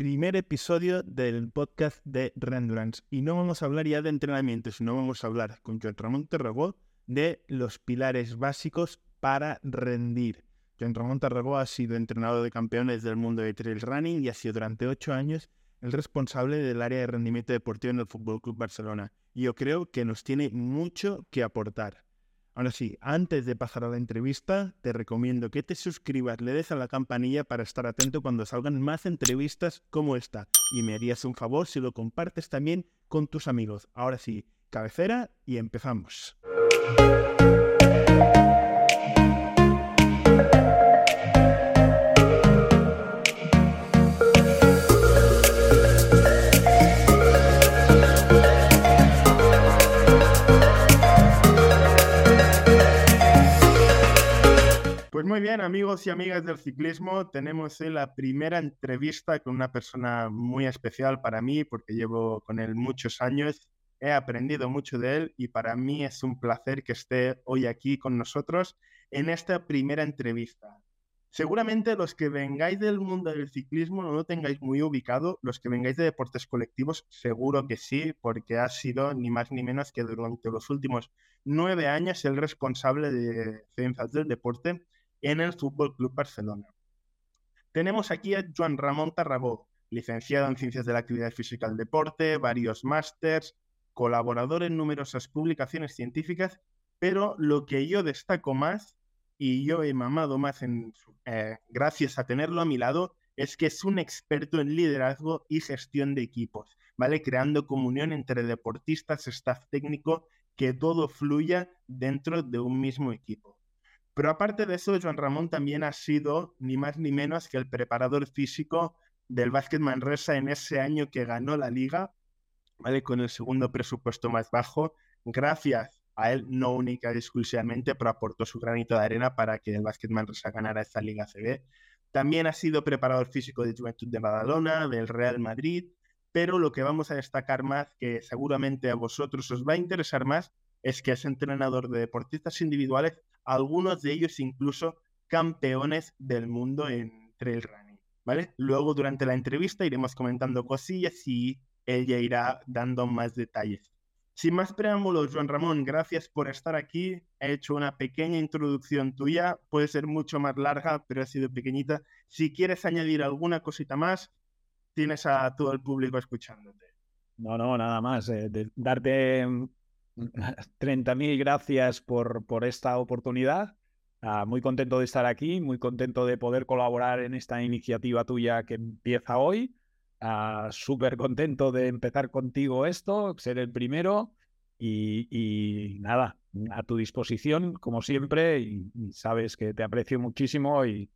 primer episodio del podcast de Rendurance. Y no vamos a hablar ya de entrenamiento, sino vamos a hablar con Joan Ramón Terragó de los pilares básicos para rendir. Joan Ramón Terragó ha sido entrenador de campeones del mundo de trail running y ha sido durante ocho años el responsable del área de rendimiento deportivo en el Fútbol Club Barcelona. Y yo creo que nos tiene mucho que aportar. Ahora sí, antes de pasar a la entrevista, te recomiendo que te suscribas, le des a la campanilla para estar atento cuando salgan más entrevistas como esta. Y me harías un favor si lo compartes también con tus amigos. Ahora sí, cabecera y empezamos. Pues muy bien, amigos y amigas del ciclismo, tenemos la primera entrevista con una persona muy especial para mí porque llevo con él muchos años, he aprendido mucho de él y para mí es un placer que esté hoy aquí con nosotros en esta primera entrevista. Seguramente los que vengáis del mundo del ciclismo no lo tengáis muy ubicado, los que vengáis de deportes colectivos seguro que sí, porque ha sido ni más ni menos que durante los últimos nueve años el responsable de ciencias del deporte en el Fútbol Club Barcelona. Tenemos aquí a Juan Ramón Tarragó, licenciado en Ciencias de la Actividad Física del Deporte, varios másters, colaborador en numerosas publicaciones científicas, pero lo que yo destaco más y yo he mamado más en, eh, gracias a tenerlo a mi lado es que es un experto en liderazgo y gestión de equipos, ¿vale? Creando comunión entre deportistas, staff técnico, que todo fluya dentro de un mismo equipo. Pero aparte de eso, Joan Ramón también ha sido ni más ni menos que el preparador físico del Básquet Manresa en ese año que ganó la liga, ¿vale? Con el segundo presupuesto más bajo, gracias a él, no única y exclusivamente, pero aportó su granito de arena para que el Básquet Manresa ganara esta Liga CB. También ha sido preparador físico de Juventud de Badalona, del Real Madrid, pero lo que vamos a destacar más, que seguramente a vosotros os va a interesar más, es que es entrenador de deportistas individuales algunos de ellos incluso campeones del mundo en trail running, ¿vale? Luego durante la entrevista iremos comentando cosillas y él ya irá dando más detalles. Sin más preámbulos, Juan Ramón, gracias por estar aquí. He hecho una pequeña introducción tuya, puede ser mucho más larga, pero ha sido pequeñita. Si quieres añadir alguna cosita más, tienes a todo el público escuchándote. No, no, nada más. Eh, darte 30.000 gracias por, por esta oportunidad. Ah, muy contento de estar aquí, muy contento de poder colaborar en esta iniciativa tuya que empieza hoy. Ah, súper contento de empezar contigo esto, ser el primero. Y, nada, a tu disposición, como siempre, y, sabes que te aprecio muchísimo y,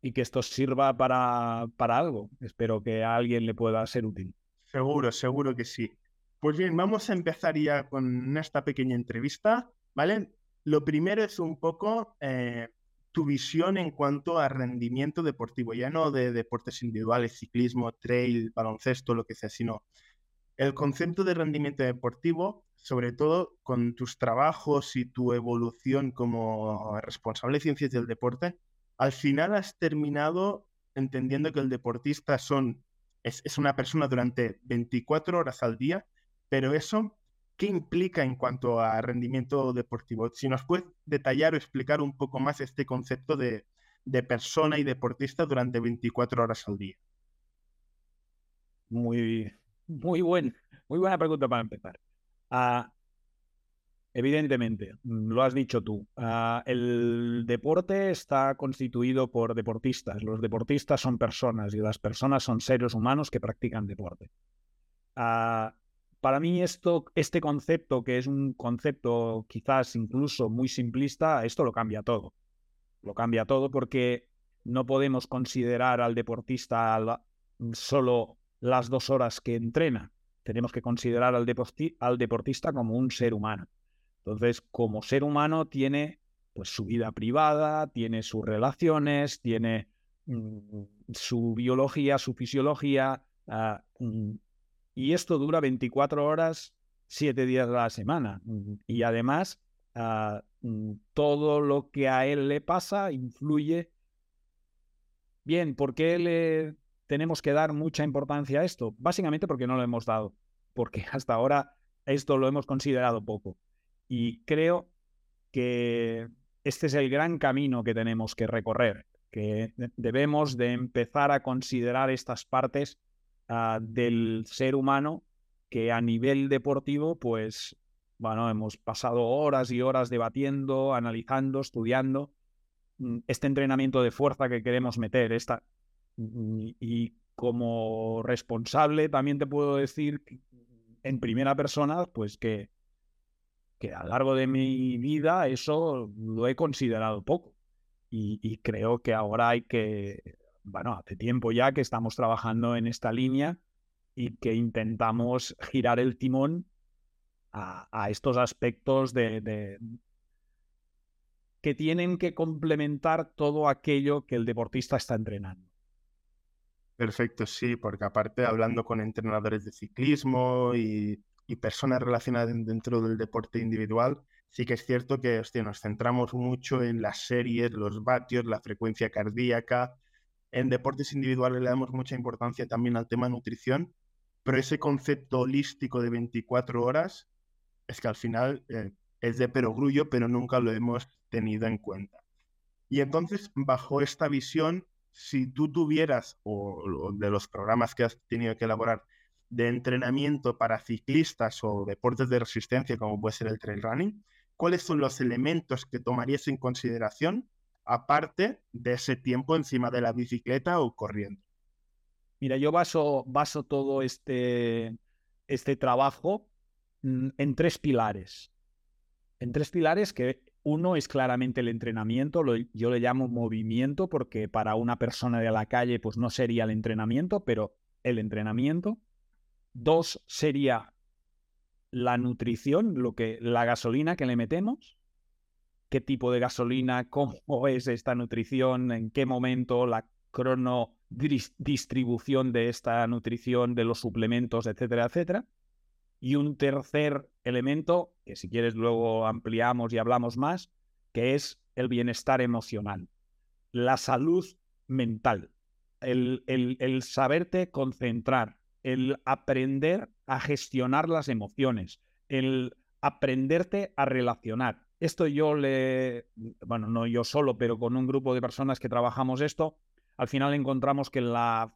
y que esto sirva para, para algo. Espero que a alguien le pueda ser útil. Seguro, seguro que sí. Pues bien, vamos a empezar ya con esta pequeña entrevista, ¿vale? Lo primero es un poco eh, tu visión en cuanto a rendimiento deportivo, ya no de deportes individuales, ciclismo, trail, baloncesto, lo que sea, sino el concepto de rendimiento deportivo, sobre todo con tus trabajos y tu evolución como responsable de ciencias del deporte, al final has terminado entendiendo que el deportista son, es, una persona durante 24 horas al día pero eso, ¿qué implica en cuanto a rendimiento deportivo? Si nos puedes detallar o explicar un poco más este concepto de, persona y deportista durante 24 horas al día. Muy, muy, buen, muy buena pregunta para empezar. Ah, evidentemente, lo has dicho tú, ah, el deporte está constituido por deportistas. Los deportistas son personas y las personas son seres humanos que practican deporte. Ah, para mí esto, este concepto, que es un concepto quizás incluso muy simplista, esto lo cambia todo. Lo cambia todo porque no podemos considerar al deportista solo las dos horas que entrena. Tenemos que considerar al, deportista como un ser humano. Entonces, como ser humano tiene pues su vida privada, tiene sus relaciones, tiene mm, su biología, su fisiología, mm, y esto dura 24 horas, 7 días a la semana. Y además, ah, mm, todo lo que a él le pasa influye. Bien, ¿por qué le tenemos que dar mucha importancia a esto? Básicamente porque no lo hemos dado, porque hasta ahora esto lo hemos considerado poco. Y creo que este es el gran camino que tenemos que recorrer, que debemos de empezar a considerar estas partes ah, del ser humano que a nivel deportivo, pues, bueno, hemos pasado horas y horas debatiendo, analizando, estudiando mm, este entrenamiento de fuerza que queremos meter. Esta, mm, y como responsable también te puedo decir en primera persona, pues que que a lo largo de mi vida eso lo he considerado poco. Y, creo que ahora hay que, bueno, hace tiempo ya que estamos trabajando en esta línea y que intentamos girar el timón a, estos aspectos de, que tienen que complementar todo aquello que el deportista está entrenando. Perfecto, sí, porque aparte hablando con entrenadores de ciclismo y y personas relacionadas dentro del deporte individual, sí que es cierto que hostia, nos centramos mucho en las series, los vatios, la frecuencia cardíaca. En deportes individuales le damos mucha importancia también al tema nutrición, pero ese concepto holístico de 24 horas es que al final eh, es de perogrullo, pero nunca lo hemos tenido en cuenta. Y entonces, bajo esta visión, si tú tuvieras, o de los programas que has tenido que elaborar, de entrenamiento para ciclistas o deportes de resistencia como puede ser el trail running, ¿cuáles son los elementos que tomarías en consideración aparte de ese tiempo encima de la bicicleta o corriendo? Mira, yo baso, baso todo este, este trabajo mm, en tres pilares. En tres pilares que uno es claramente el entrenamiento, yo le llamo movimiento porque para una persona de la calle pues no sería el entrenamiento, pero el entrenamiento. Dos sería la nutrición, lo que, la gasolina que le metemos. ¿Qué tipo de gasolina? ¿Cómo es esta nutrición? ¿En qué momento? La crono distribución de esta nutrición, de los suplementos, etcétera, etcétera. Y un tercer elemento, que si quieres luego ampliamos y hablamos más, que es el bienestar emocional, la salud mental, el, el saberte concentrar, el aprender a gestionar las emociones, el aprenderte a relacionar. Esto yo le, bueno, no yo solo, pero con un grupo de personas que trabajamos esto, al final encontramos que la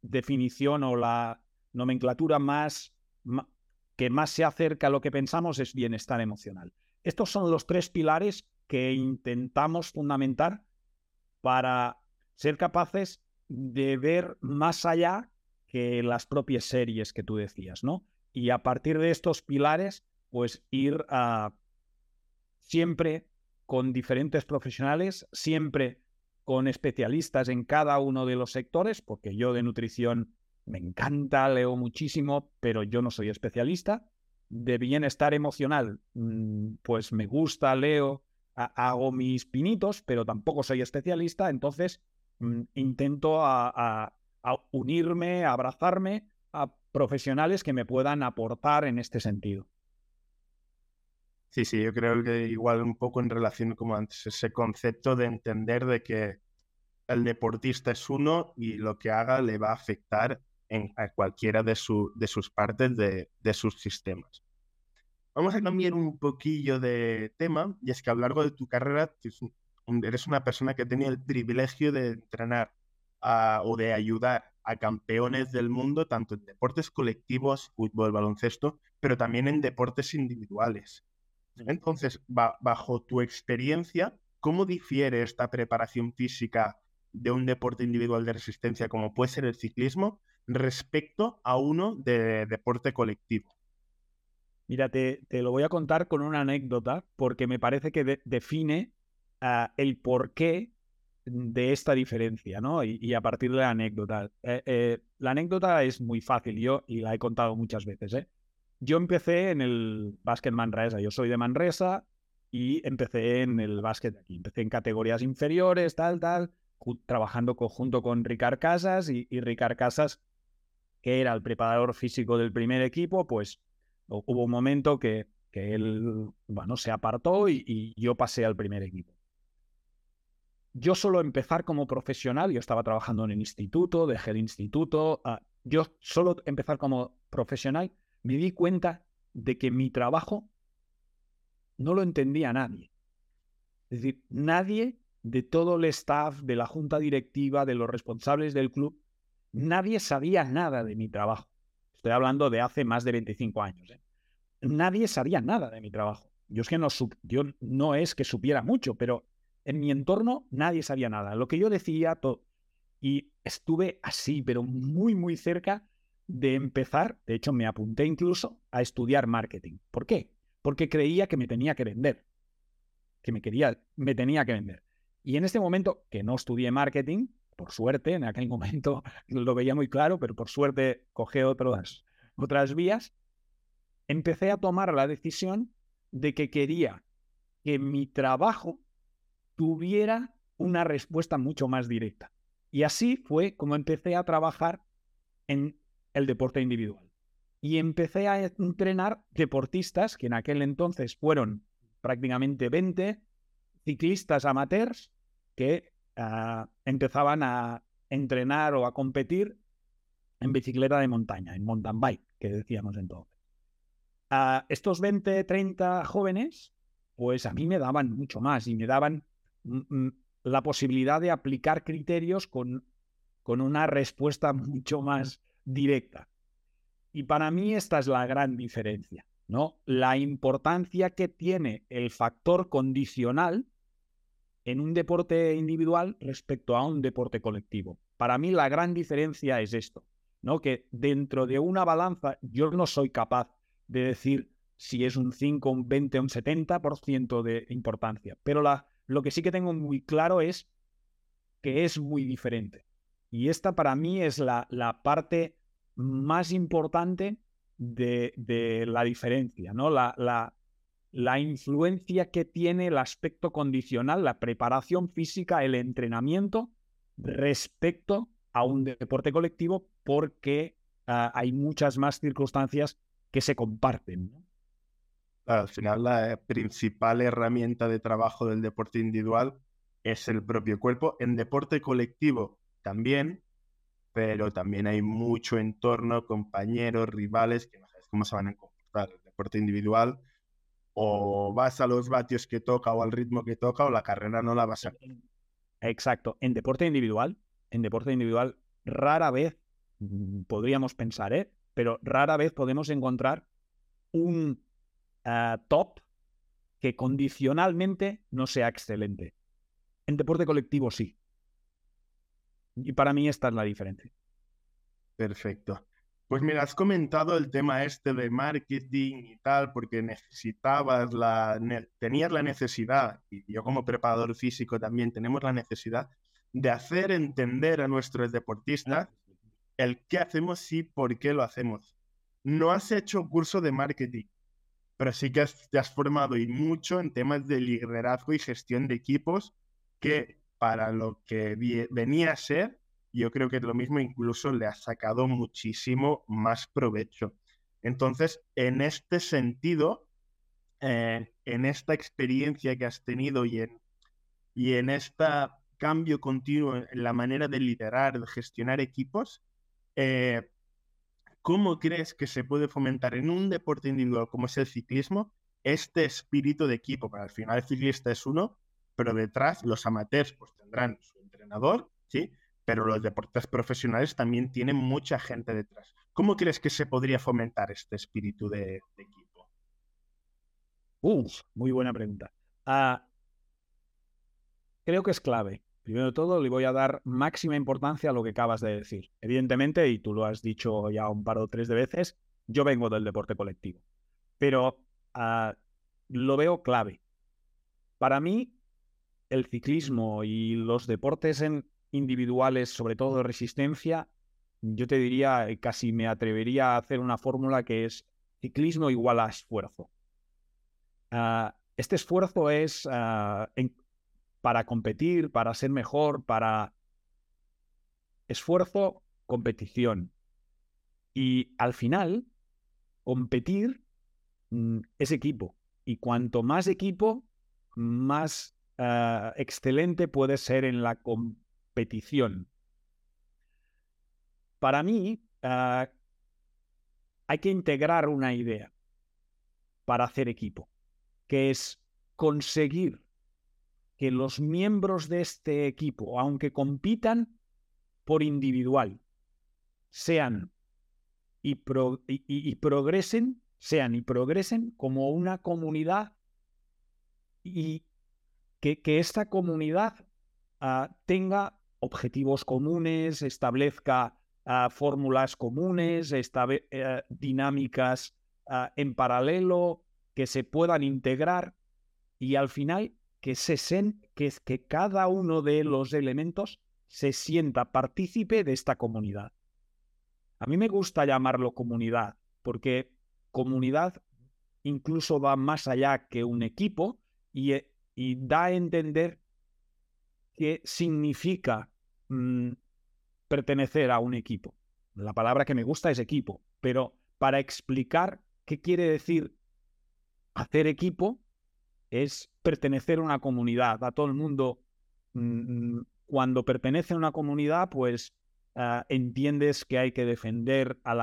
definición o la nomenclatura más, que más se acerca a lo que pensamos es bienestar emocional. Estos son los tres pilares que intentamos fundamentar para ser capaces de ver más allá que las propias series que tú decías, ¿no? Y a partir de estos pilares, pues ir a siempre con diferentes profesionales, siempre con especialistas en cada uno de los sectores, porque yo de nutrición me encanta, leo muchísimo, pero yo no soy especialista. De bienestar emocional, mm, pues me gusta, leo, hago mis pinitos, pero tampoco soy especialista, entonces mm, intento a, unirme, a abrazarme a profesionales que me puedan aportar en este sentido. Sí, sí, yo creo que igual un poco en relación como antes, ese concepto de entender de que el deportista es uno y lo que haga le va a afectar en, a cualquiera de, de sus partes de, de, sus sistemas. Vamos a cambiar un poquillo de tema y es que a lo largo de tu carrera eres una persona que tenido el privilegio de entrenar o de ayudar a campeones del mundo, tanto en deportes colectivos, fútbol, baloncesto, pero también en deportes individuales. Entonces, bajo tu experiencia, ¿cómo difiere esta preparación física de un deporte individual de resistencia como puede ser el ciclismo respecto a uno de deporte colectivo? Mira, te, lo voy a contar con una anécdota porque me parece que define ah, el por qué de esta diferencia, ¿no? Y, a partir de la anécdota. Eh, eh, la anécdota es muy fácil, yo, y la he contado muchas veces, ¿eh? Yo empecé en el básquet Manresa, yo soy de Manresa y empecé en el básquet aquí. Empecé en categorías inferiores, tal, tal, trabajando conjunto con Ricard Casas y, Ricard Casas, que era el preparador físico del primer equipo, pues hubo un momento que, que él, bueno, se apartó y yo pasé al primer equipo. yo solo empezar como profesional, yo estaba trabajando en el instituto, dejé el instituto, ah, yo solo empezar como profesional, me di cuenta de que mi trabajo no lo entendía nadie. Es decir, nadie de todo el staff, de la junta directiva, de los responsables del club, nadie sabía nada de mi trabajo. Estoy hablando de hace más de 25 años. ¿eh? Nadie sabía nada de mi trabajo. Yo es que no, no es que supiera mucho, pero en mi entorno nadie sabía nada. Lo que yo decía. Y estuve así, pero muy, muy cerca de empezar. De hecho, me apunté incluso a estudiar marketing. ¿Por qué? Porque creía que me tenía que vender. Que me quería, me tenía que vender. Y en este momento, que no estudié marketing, por suerte, en aquel momento lo veía muy claro, pero por suerte cogí otras, otras vías, empecé a tomar la decisión de que quería que mi trabajo tuviera una respuesta mucho más directa. Y así fue como empecé a trabajar en el deporte individual. Y empecé a entrenar deportistas que en aquel entonces fueron prácticamente 20 ciclistas amateurs que ah, empezaban a entrenar o a competir en bicicleta de montaña, en mountain bike, que decíamos entonces. A estos 20, 30 jóvenes, pues a mí me daban mucho más y me daban la posibilidad de aplicar criterios con, con una respuesta mucho más directa. Y para mí esta es la gran diferencia, ¿no? La importancia que tiene el factor condicional en un deporte individual respecto a un deporte colectivo. Para mí la gran diferencia es esto, ¿no? Que dentro de una balanza yo no soy capaz de decir si es un 5, un 20, un 70% de importancia, pero lo que sí que tengo muy claro es que es muy diferente. Y esta para mí es la, la parte más importante de, la diferencia, ¿no? La, la, influencia que tiene el aspecto condicional, la preparación física, el entrenamiento respecto a un deporte colectivo porque uh, hay muchas más circunstancias que se comparten. Al final la principal herramienta de trabajo del deporte individual es el propio cuerpo. En deporte colectivo también, pero también hay mucho entorno, compañeros, rivales, que no sabes cómo se van a comportar. El deporte individual o vas a los vatios que toca o al ritmo que toca o la carrera no la vas a... Exacto. En deporte individual, en deporte individual, rara vez mm, podríamos pensar, ¿eh? Pero rara vez podemos encontrar un uh, top que condicionalmente no sea excelente. En deporte colectivo sí. Y para mí esta es la diferencia. Perfecto. Pues mira, has comentado el tema este de marketing y tal, porque necesitabas la, tenías la necesidad, y yo como preparador físico también tenemos la necesidad de hacer entender a nuestros deportistas el qué hacemos y por qué lo hacemos. No has hecho curso de marketing, pero sí que te has formado y mucho en temas de liderazgo y gestión de equipos, que para lo que venía a ser yo creo que lo mismo incluso le ha sacado muchísimo más provecho. Entonces, en este sentido, eh, en esta experiencia que has tenido y en, y en este cambio continuo en la manera de liderar, de gestionar equipos, eh, ¿cómo crees que se puede fomentar en un deporte individual como es el ciclismo este espíritu de equipo? Para al final el ciclista es uno, pero detrás los amateurs pues tendrán su entrenador, ¿sí? pero los deportes profesionales también tienen mucha gente detrás. ¿Cómo crees que se podría fomentar este espíritu de, equipo? Uf, muy buena pregunta. Ah, creo que es clave. Primero de todo, le voy a dar máxima importancia a lo que acabas de decir. Evidentemente, y tú lo has dicho ya un par o tres de veces, yo vengo del deporte colectivo. Pero ah, lo veo clave. Para mí, el ciclismo y los deportes en, individuales, sobre todo de resistencia, yo te diría, eh, casi me atrevería a hacer una fórmula que es ciclismo igual a esfuerzo. Ah, este esfuerzo es ah, para competir, para ser mejor, para esfuerzo, competición. Y al final, competir mm, es equipo. Y cuanto más equipo, más ah, excelente puede ser en la competición. Para mí, ah, hay que integrar una idea para hacer equipo, que es conseguir que los miembros de este equipo, aunque compitan por individual, sean y, progresen, sean y progresen como una comunidad y que, esta comunidad ah, tenga objetivos comunes, establezca ah, fórmulas comunes, eh, dinámicas ah, en paralelo, que se puedan integrar y al final que, se que, que cada uno de los elementos se sienta partícipe de esta comunidad. A mí me gusta llamarlo comunidad, porque comunidad incluso va más allá que un equipo y, eh, da a entender qué significa mm, pertenecer a un equipo. La palabra que me gusta es equipo, pero para explicar qué quiere decir hacer equipo es pertenecer a una comunidad. A todo el mundo mm, mm, cuando pertenece a una comunidad, pues ah, entiendes que hay que defender a,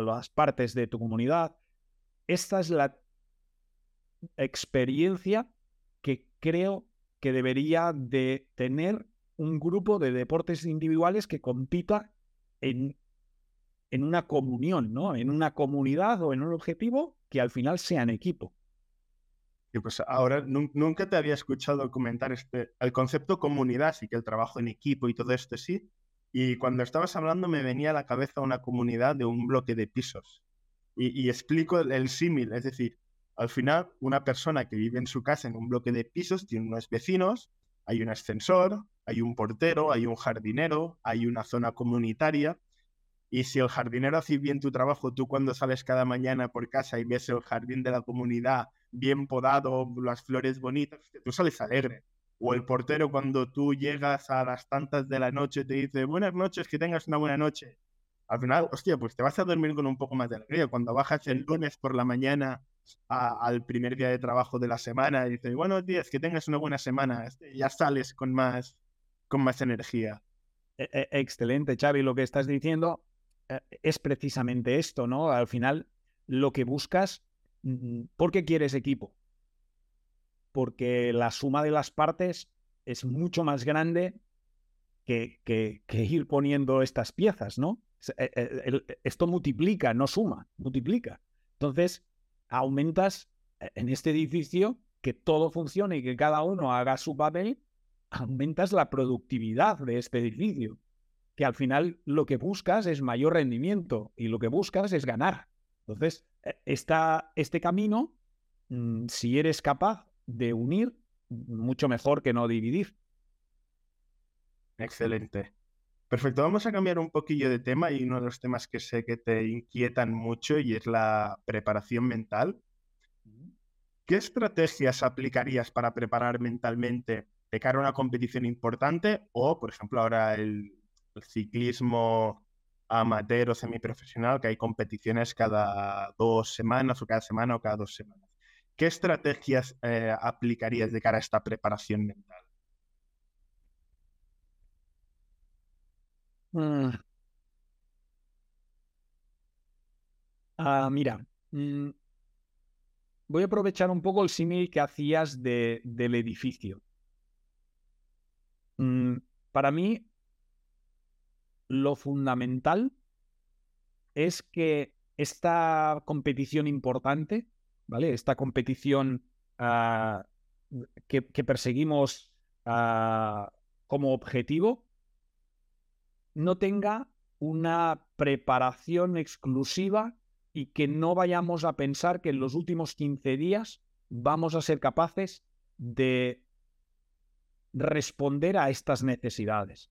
las partes de tu comunidad. Esta es la experiencia que creo que debería de tener un grupo de deportes individuales que compita en, en una comunión, ¿no? En una comunidad o en un objetivo que al final sean equipo pues ahora nunca te había escuchado comentar este, el concepto comunidad, sí que el trabajo en equipo y todo esto sí. Y cuando estabas hablando me venía a la cabeza una comunidad de un bloque de pisos. Y, explico el, símil, es decir, al final una persona que vive en su casa en un bloque de pisos tiene unos vecinos, hay un ascensor, hay un portero, hay un jardinero, hay una zona comunitaria. Y si el jardinero hace bien tu trabajo, tú cuando sales cada mañana por casa y ves el jardín de la comunidad bien podado, las flores bonitas, tú sales alegre. O el portero cuando tú llegas a las tantas de la noche te dice, buenas noches, que tengas una buena noche. Al final, hostia, pues te vas a dormir con un poco más de alegría. Cuando bajas el lunes por la mañana al primer día de trabajo de la semana y dices, buenos días, que tengas una buena semana, este, ya sales con más, con más energía. E, e, excelente, Xavi. Lo que estás diciendo eh, es precisamente esto, ¿no? Al final, lo que buscas ¿Por qué quieres equipo? Porque la suma de las partes es mucho más grande que, que, ir poniendo estas piezas, ¿no? Eh, esto multiplica, no suma, multiplica. Entonces, aumentas eh, en este edificio que todo funcione y que cada uno haga su papel, aumentas la productividad de este edificio, que al final lo que buscas es mayor rendimiento y lo que buscas es ganar. Entonces, e, este camino, mm, si eres capaz de unir, mucho mejor que no dividir. Excelente. Perfecto, vamos a cambiar un poquillo de tema y uno de los temas que sé que te inquietan mucho y es la preparación mental. ¿Qué estrategias aplicarías para preparar mentalmente de cara a una competición importante o, por ejemplo, ahora el ciclismo amateur o semiprofesional, que hay competiciones cada dos semanas o cada semana o cada dos semanas. ¿Qué estrategias eh, aplicarías de cara a esta preparación mental? Mm. Ah, mira, mm, voy a aprovechar un poco el símil que hacías de, del edificio. Mm, para mí, lo fundamental es que esta competición importante, ¿vale? Esta competición ah, que, perseguimos ah, como objetivo, no tenga una preparación exclusiva y que no vayamos a pensar que en los últimos 15 días vamos a ser capaces de responder a estas necesidades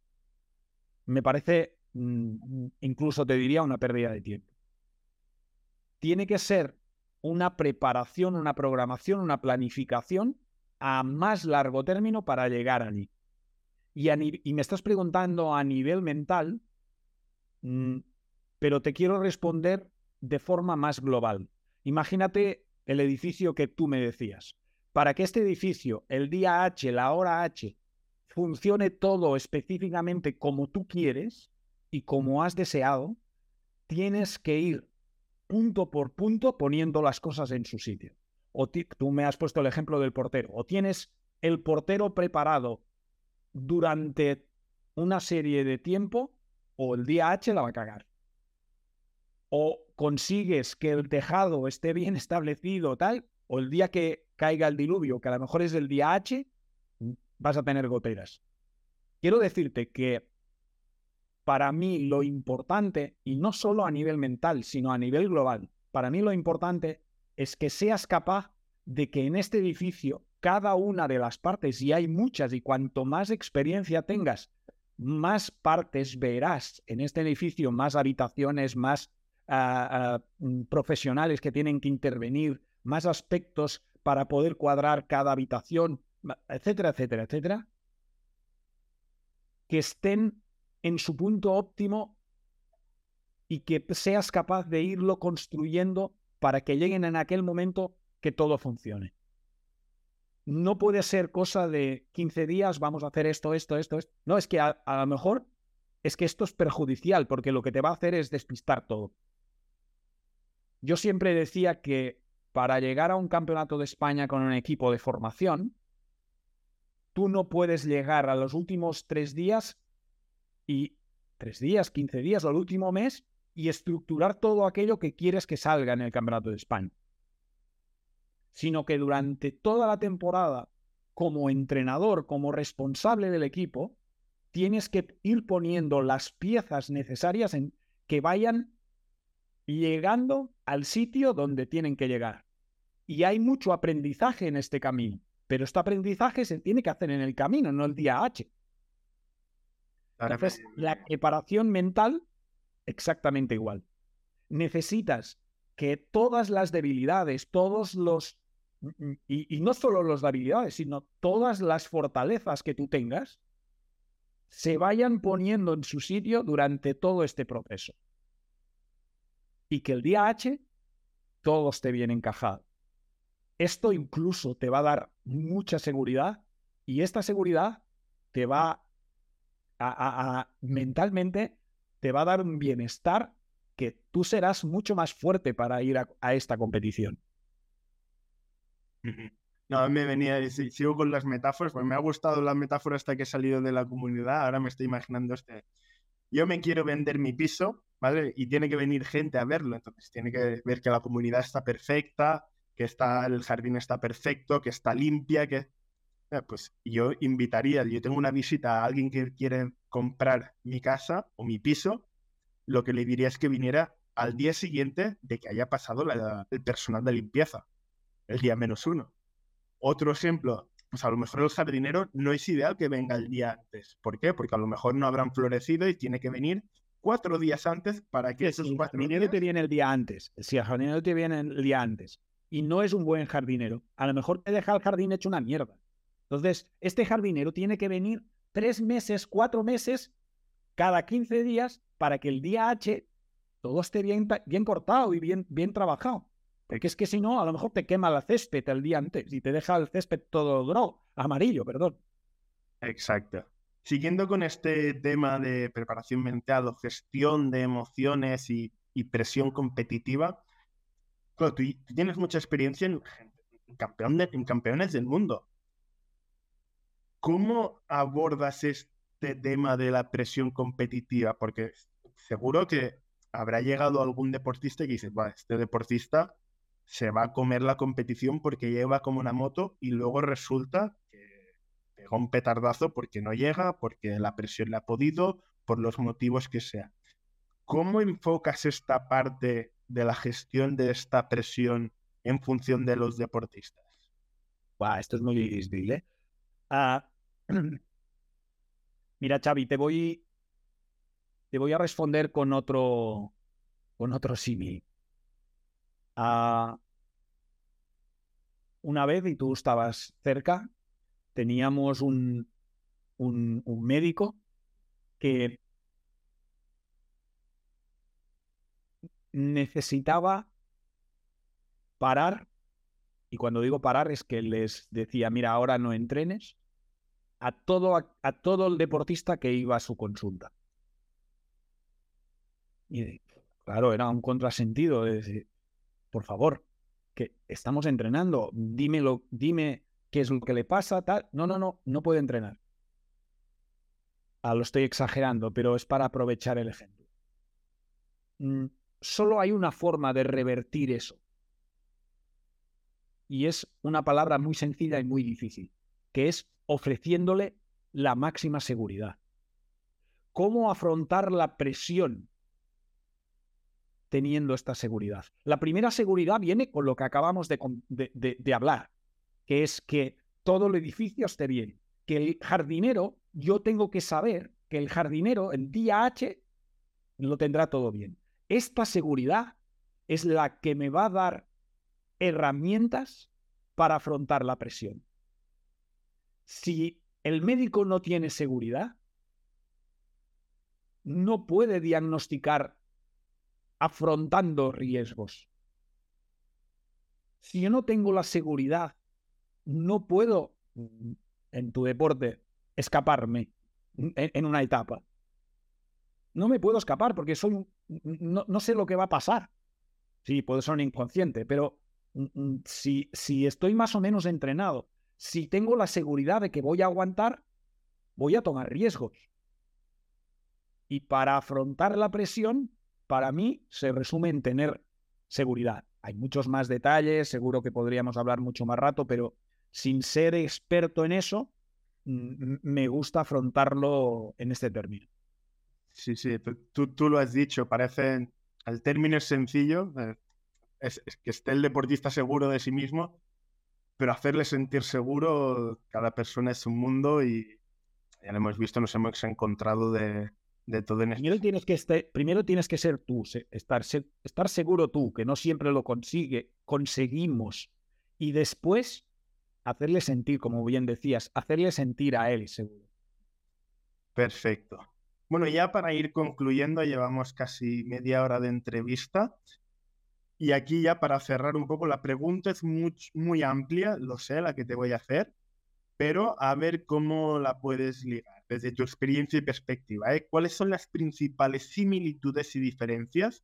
me parece, mm, incluso te diría, una pérdida de tiempo. Tiene que ser una preparación, una programación, una planificación a más largo término para llegar allí. Y, me estás preguntando a nivel mental, mm, pero te quiero responder de forma más global. Imagínate el edificio que tú me decías. para que este edificio, el día H, la hora H, funcione todo específicamente como tú quieres y como has deseado, tienes que ir punto por punto poniendo las cosas en su sitio. O tú me has puesto el ejemplo del portero. O tienes el portero preparado durante una serie de tiempo o el día H la va a cagar. O consigues que el tejado esté bien establecido tal, o el día que caiga el diluvio, que a lo mejor es el día H, vas a tener goteras. Quiero decirte que para mí lo importante, y no solo a nivel mental, sino a nivel global, para mí lo importante es que seas capaz de que en este edificio cada una de las partes, y hay muchas, y cuanto más experiencia tengas, más partes verás en este edificio, más habitaciones, más ah, ah, mm, profesionales que tienen que intervenir, más aspectos para poder cuadrar cada habitación, etcétera, etcétera, etcétera, que estén en su punto óptimo y que seas capaz de irlo construyendo para que lleguen en aquel momento que todo funcione. No puede ser cosa de 15 días, vamos a hacer esto, esto, esto, esto. No, es que a, lo mejor es que esto es perjudicial porque lo que te va a hacer es despistar todo. Yo siempre decía que para llegar a un campeonato de España con un equipo de formación, tú no puedes llegar a los últimos tres días y tres días, 15 días o el último mes y estructurar todo aquello que quieres que salga en el Campeonato de España. Sino que durante toda la temporada, como entrenador, como responsable del equipo, tienes que ir poniendo las piezas necesarias en que vayan llegando al sitio donde tienen que llegar. Y hay mucho aprendizaje en este camino, pero este aprendizaje se tiene que hacer en el camino, no el día H. Entonces, la preparación mental, exactamente igual. Necesitas que todas las debilidades, todos los... Y, y no solo las debilidades, sino todas las fortalezas que tú tengas, se vayan poniendo en su sitio durante todo este proceso. Y que el día H todo esté bien encajado. Esto incluso te va a dar mucha seguridad y esta seguridad te va a, mentalmente te va a dar un bienestar que tú serás mucho más fuerte para ir a, esta competición. No, me venía, sigo con las metáforas, pues me ha gustado la metáfora hasta que he salido de la comunidad, ahora me estoy imaginando este. Yo me quiero vender mi piso, ¿vale? Y tiene que venir gente a verlo, entonces tiene que ver que la comunidad está perfecta, que está, el jardín está perfecto, que está limpia, que eh, pues yo invitaría, yo tengo una visita a alguien que quiere comprar mi casa o mi piso, lo que le diría es que viniera al día siguiente de que haya pasado el personal de limpieza, el día menos uno. Otro ejemplo, pues a lo mejor el jardinero no es ideal que venga el día antes. ¿Por qué? Porque a lo mejor no habrán florecido y tiene que venir cuatro días antes para que esos el jardinero te viene el día antes. Si el jardinero te viene el día antes y no es un buen jardinero, a lo mejor te deja el jardín hecho una mierda. Entonces, este jardinero tiene que venir tres meses, cuatro meses, cada 15 días, para que el día H todo esté bien, bien cortado y bien, bien trabajado. Porque es que si no, a lo mejor te quema la césped el día antes y te deja el césped todo no, amarillo, perdón. Exacto. Siguiendo con este tema de preparación mental o gestión de emociones y, presión competitiva, tú, tienes mucha experiencia en, campeón en campeones del mundo. ¿Cómo abordas este tema de la presión competitiva? Porque seguro que habrá llegado algún deportista y dice, este deportista se va a comer la competición porque lleva como una moto y luego resulta que pega un petardazo porque no llega, porque la presión le ha podido, por los motivos que sea. ¿Cómo enfocas esta parte de la gestión de esta presión en función de los deportistas? esto es muy difícil, ¿eh? Ah, Mira, Xavi, te voy, te voy a responder con otro, con otro símil. Una vez, y tú estabas cerca, teníamos un, un, médico que necesitaba parar y cuando digo parar es que les decía, mira, ahora no entrenes, a todo, a, todo el deportista que iba a su consulta. Y claro, era un contrasentido de decir, por favor, que estamos entrenando, dímelo, dime qué es lo que le pasa, tal. No, no, no, no puede entrenar. Ah, lo estoy exagerando, pero es para aprovechar el ejemplo. Mm, solo hay una forma de revertir eso. Y es una palabra muy sencilla y muy difícil, que es ofreciéndole la máxima seguridad. ¿Cómo afrontar la presión teniendo esta seguridad? La primera seguridad viene con lo que acabamos de, hablar, que es que todo el edificio esté bien, que el jardinero, yo tengo que saber que el jardinero el día H lo tendrá todo bien. Esta seguridad es la que me va a dar herramientas para afrontar la presión. Si el médico no tiene seguridad, no puede diagnosticar afrontando riesgos. Si yo no tengo la seguridad, no puedo en tu deporte escaparme en, una etapa. No me puedo escapar porque soy no, no, sé lo que va a pasar. Sí, puedo ser un inconsciente, pero si, si estoy más o menos entrenado, si tengo la seguridad de que voy a aguantar, voy a tomar riesgos. Y para afrontar la presión, para mí se resume en tener seguridad. Hay muchos más detalles, seguro que podríamos hablar mucho más rato, pero sin ser experto en eso, me gusta afrontarlo en este término. Sí, sí, tú, tú lo has dicho, parece, el término es sencillo, eh, es, que esté el deportista seguro de sí mismo, pero hacerle sentir seguro, cada persona es un mundo y ya lo hemos visto, nos hemos encontrado de, de todo en primero tienes que este, primero tienes que ser tú, estar, estar seguro tú, que no siempre lo consigue, conseguimos. Y después hacerle sentir, como bien decías, hacerle sentir a él seguro. Perfecto. Bueno, ya para ir concluyendo, llevamos casi media hora de entrevista. Y aquí ya para cerrar un poco, la pregunta es muy, muy amplia, lo sé, la que te voy a hacer, pero a ver cómo la puedes ligar desde tu experiencia y perspectiva. ¿eh? ¿Cuáles son las principales similitudes y diferencias,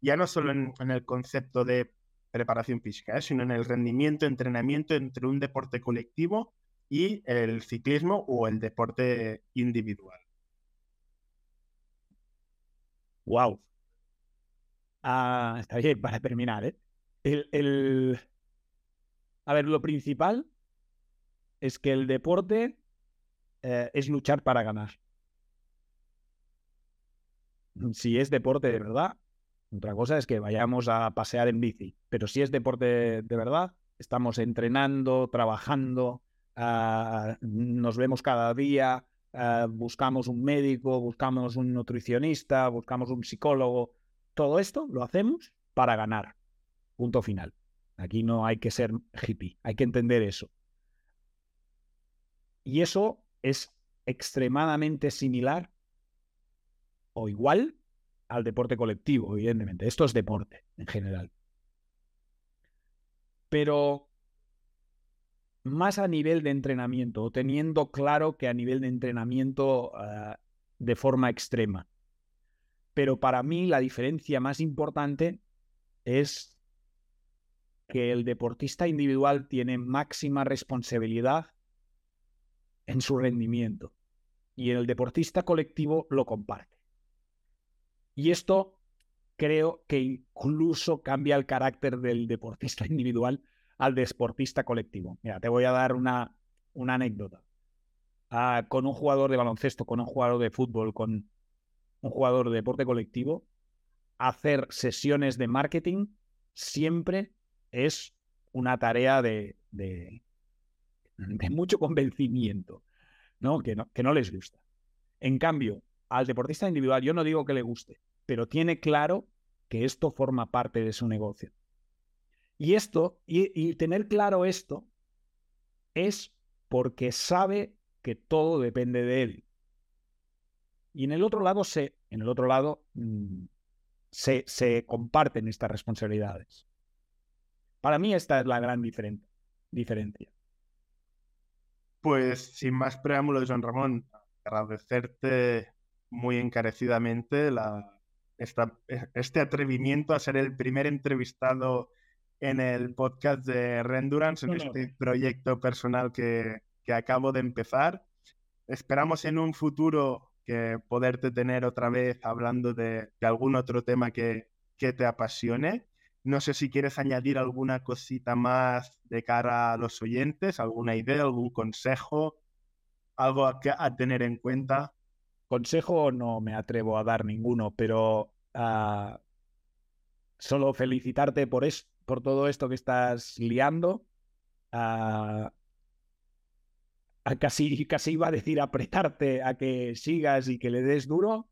ya no solo en, el concepto de preparación física, ¿eh? sino en el rendimiento, entrenamiento entre un deporte colectivo y el ciclismo o el deporte individual? Wow, Ah, está bien, para terminar, ¿eh? El, A ver, lo principal es que el deporte eh, es luchar para ganar. Si es deporte de verdad, otra cosa es que vayamos a pasear en bici, pero si es deporte de verdad, estamos entrenando, trabajando, ah, nos vemos cada día, ah, buscamos un médico, buscamos un nutricionista, buscamos un psicólogo, todo esto lo hacemos para ganar. Punto final. Aquí no hay que ser hippie, hay que entender eso. Y eso es extremadamente similar o igual al deporte colectivo, evidentemente. Esto es deporte en general. Pero más a nivel de entrenamiento, teniendo claro que a nivel de entrenamiento ah, de forma extrema. Pero para mí la diferencia más importante es que el deportista individual tiene máxima responsabilidad en su rendimiento y el deportista colectivo lo comparte. Y esto creo que incluso cambia el carácter del deportista individual al deportista colectivo. Mira, te voy a dar una, una anécdota. Ah, con un jugador de baloncesto, con un jugador de fútbol, con un jugador de deporte colectivo, hacer sesiones de marketing siempre es una tarea de, de, mucho convencimiento, ¿no? Que, ¿no? que no les gusta. En cambio, al deportista individual yo no digo que le guste, pero tiene claro que esto forma parte de su negocio. Y esto, y, tener claro esto, es porque sabe que todo depende de él. Y en el otro lado se, en el otro lado, mm, se, se comparten estas responsabilidades. Para mí esta es la gran diferencia. Pues sin más preámbulos, John Ramón, agradecerte muy encarecidamente la, este atrevimiento a ser el primer entrevistado en el podcast de Rendurance, en este proyecto personal que, que, acabo de empezar. Esperamos en un futuro que poderte tener otra vez hablando de, de algún otro tema que, que te apasione. No sé si quieres añadir alguna cosita más de cara a los oyentes, alguna idea, algún consejo, algo a, a tener en cuenta. Consejo no me atrevo a dar ninguno, pero uh, solo felicitarte por, es, por todo esto que estás liando. Uh, casi, casi iba a decir apretarte a que sigas y que le des duro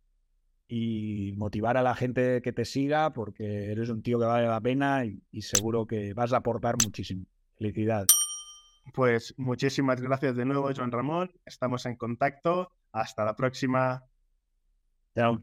y motivar a la gente que te siga porque eres un tío que vale la pena y, y seguro que vas a aportar muchísimo. Felicidades. Pues muchísimas gracias de nuevo, Joan Ramón. Estamos en contacto. Hasta la próxima. Chao.